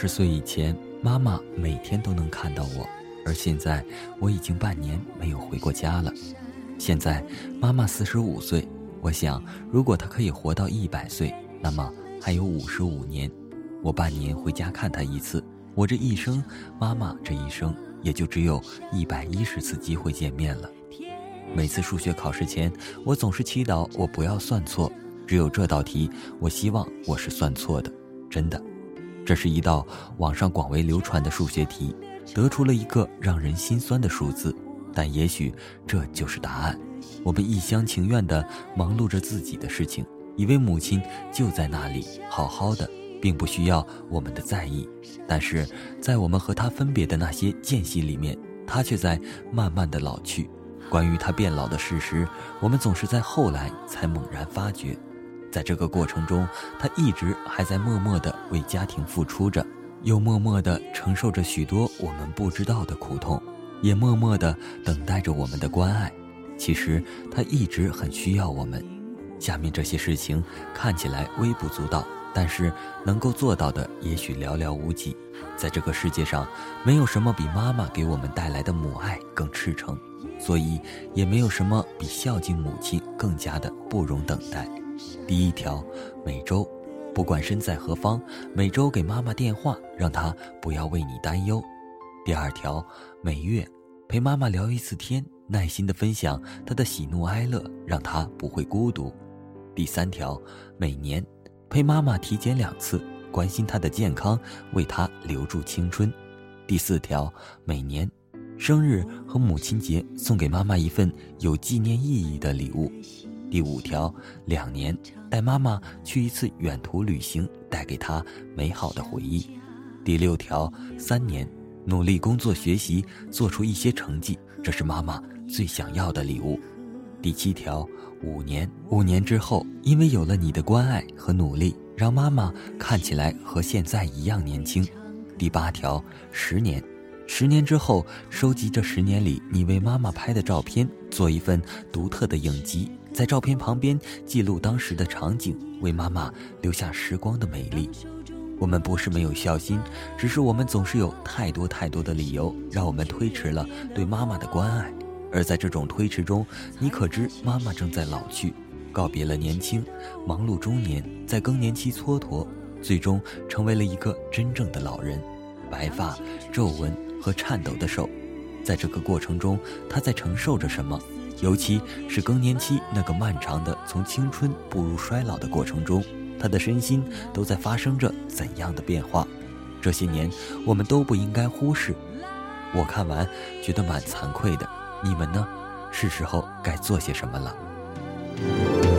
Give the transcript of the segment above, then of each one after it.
十岁以前，妈妈每天都能看到我，而现在我已经半年没有回过家了。现在妈妈四十五岁，我想，如果她可以活到一百岁，那么还有五十五年，我半年回家看她一次，我这一生，妈妈这一生，也就只有一百一十次机会见面了。每次数学考试前，我总是祈祷我不要算错，只有这道题，我希望我是算错的，真的。这是一道网上广为流传的数学题，得出了一个让人心酸的数字，但也许这就是答案。我们一厢情愿地忙碌着自己的事情，以为母亲就在那里好好的，并不需要我们的在意。但是在我们和她分别的那些间隙里面，她却在慢慢的老去。关于她变老的事实，我们总是在后来才猛然发觉。在这个过程中，他一直还在默默地为家庭付出着，又默默地承受着许多我们不知道的苦痛，也默默地等待着我们的关爱。其实他一直很需要我们。下面这些事情看起来微不足道，但是能够做到的也许寥寥无几。在这个世界上，没有什么比妈妈给我们带来的母爱更赤诚，所以也没有什么比孝敬母亲更加的不容等待。第一条，每周，不管身在何方，每周给妈妈电话，让她不要为你担忧。第二条，每月，陪妈妈聊一次天，耐心的分享她的喜怒哀乐，让她不会孤独。第三条，每年，陪妈妈体检两次，关心她的健康，为她留住青春。第四条，每年，生日和母亲节送给妈妈一份有纪念意义的礼物。第五条，两年带妈妈去一次远途旅行，带给她美好的回忆。第六条，三年努力工作学习，做出一些成绩，这是妈妈最想要的礼物。第七条，五年五年之后，因为有了你的关爱和努力，让妈妈看起来和现在一样年轻。第八条，十年十年之后，收集这十年里你为妈妈拍的照片，做一份独特的影集。在照片旁边记录当时的场景，为妈妈留下时光的美丽。我们不是没有孝心，只是我们总是有太多太多的理由，让我们推迟了对妈妈的关爱。而在这种推迟中，你可知妈妈正在老去，告别了年轻，忙碌中年，在更年期蹉跎，最终成为了一个真正的老人。白发、皱纹和颤抖的手，在这个过程中，他在承受着什么？尤其是更年期那个漫长的从青春步入衰老的过程中，他的身心都在发生着怎样的变化？这些年我们都不应该忽视。我看完觉得蛮惭愧的，你们呢？是时候该做些什么了。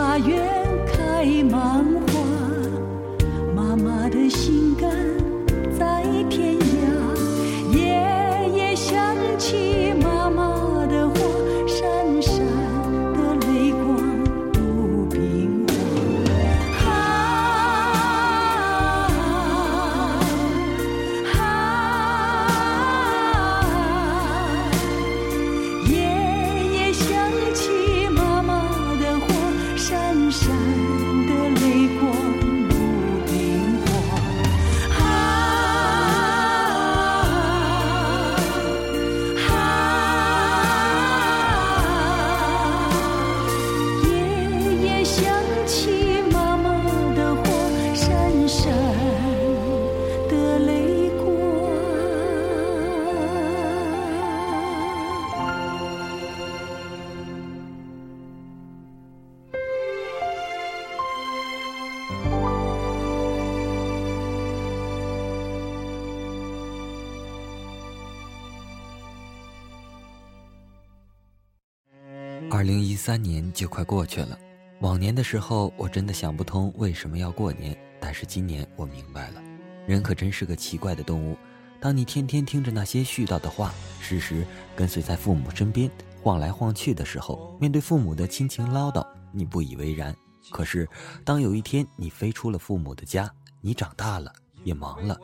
茶园开满花，妈妈的心肝在天涯。二零一三年就快过去了，往年的时候我真的想不通为什么要过年，但是今年我明白了，人可真是个奇怪的动物。当你天天听着那些絮叨的话，时时跟随在父母身边晃来晃去的时候，面对父母的亲情唠叨，你不以为然。可是，当有一天你飞出了父母的家，你长大了，也忙了，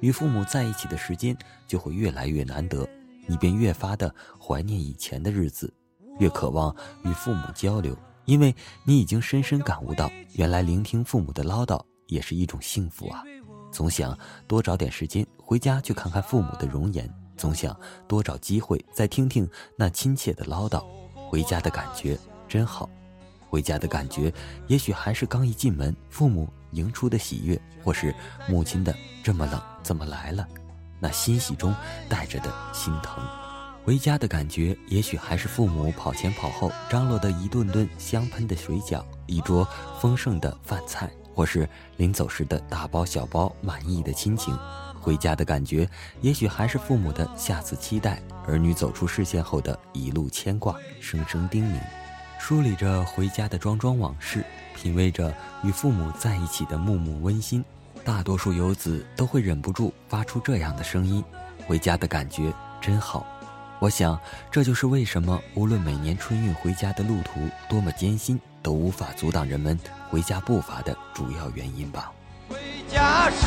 与父母在一起的时间就会越来越难得，你便越发的怀念以前的日子。越渴望与父母交流，因为你已经深深感悟到，原来聆听父母的唠叨也是一种幸福啊！总想多找点时间回家去看看父母的容颜，总想多找机会再听听那亲切的唠叨。回家的感觉真好，回家的感觉也许还是刚一进门，父母迎出的喜悦，或是母亲的这么冷怎么来了，那欣喜中带着的心疼。回家的感觉，也许还是父母跑前跑后张罗的一顿顿香喷的水饺，一桌丰盛的饭菜，或是临走时的大包小包满意的亲情。回家的感觉，也许还是父母的下次期待，儿女走出视线后的一路牵挂，声声叮咛。梳理着回家的桩桩往事，品味着与父母在一起的幕幕温馨，大多数游子都会忍不住发出这样的声音：回家的感觉真好。我想，这就是为什么无论每年春运回家的路途多么艰辛，都无法阻挡人们回家步伐的主要原因吧。回家时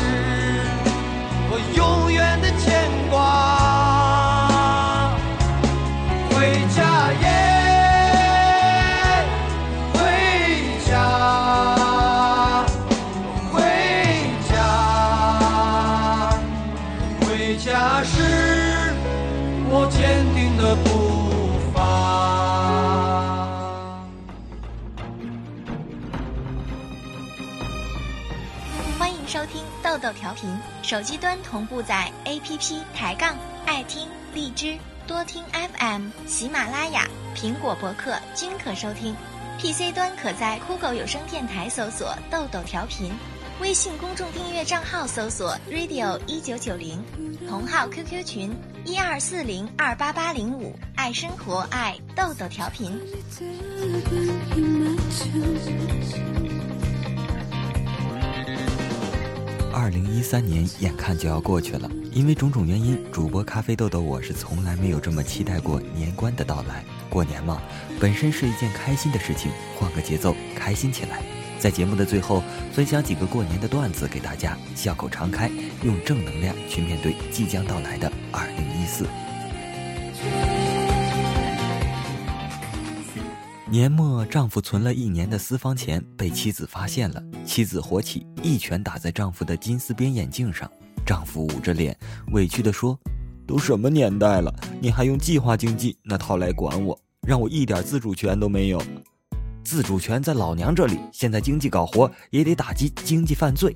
豆豆调频，手机端同步在 APP 抬杠、爱听、荔枝、多听 FM、喜马拉雅、苹果博客均可收听。PC 端可在酷狗有声电台搜索豆豆调频。微信公众订阅账号搜索 radio 一九九零，同号 QQ 群一二四零二八八零五，爱生活，爱豆豆调频。二零一三年眼看就要过去了，因为种种原因，主播咖啡豆豆我是从来没有这么期待过年关的到来。过年嘛，本身是一件开心的事情，换个节奏，开心起来。在节目的最后，分享几个过年的段子给大家，笑口常开，用正能量去面对即将到来的二零一四。年末，丈夫存了一年的私房钱被妻子发现了，妻子火起，一拳打在丈夫的金丝边眼镜上。丈夫捂着脸，委屈地说：“都什么年代了，你还用计划经济那套来管我，让我一点自主权都没有。”自主权在老娘这里，现在经济搞活也得打击经济犯罪。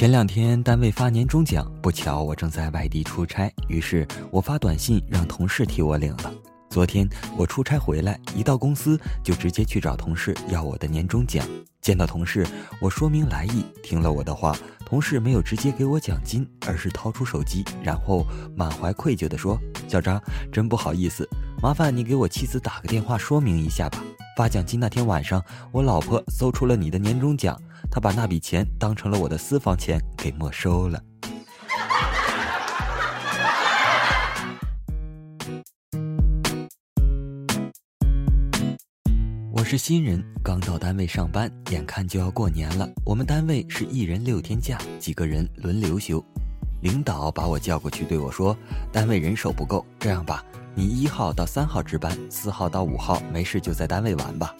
前两天单位发年终奖，不巧我正在外地出差，于是我发短信让同事替我领了。昨天我出差回来，一到公司就直接去找同事要我的年终奖。见到同事，我说明来意，听了我的话，同事没有直接给我奖金，而是掏出手机，然后满怀愧疚地说：“小张，真不好意思，麻烦你给我妻子打个电话说明一下吧。发奖金那天晚上，我老婆搜出了你的年终奖，他把那笔钱当成了我的私房钱给没收了。”我是新人，刚到单位上班，眼看就要过年了。我们单位是一人六天假，几个人轮流休。领导把我叫过去，对我说：“单位人手不够，这样吧，你一号到三号值班，四号到五号没事就在单位玩吧。”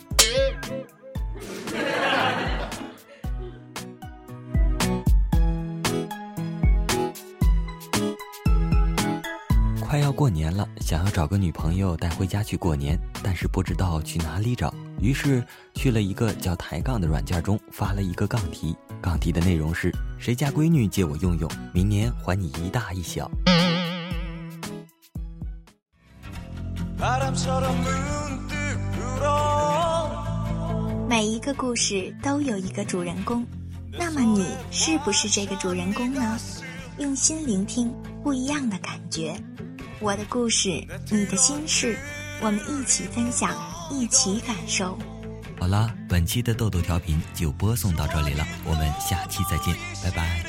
快要过年了，想要找个女朋友带回家去过年，但是不知道去哪里找。于是去了一个叫抬杠的软件中发了一个杠题，杠题的内容是：谁家闺女借我用用，明年还你一大一小。每一个故事都有一个主人公，那么你是不是这个主人公呢？用心聆听不一样的感觉。我的故事，你的心事，我们一起分享，一起感受。好啦，本期的豆豆调频就播送到这里了，我们下期再见，拜拜。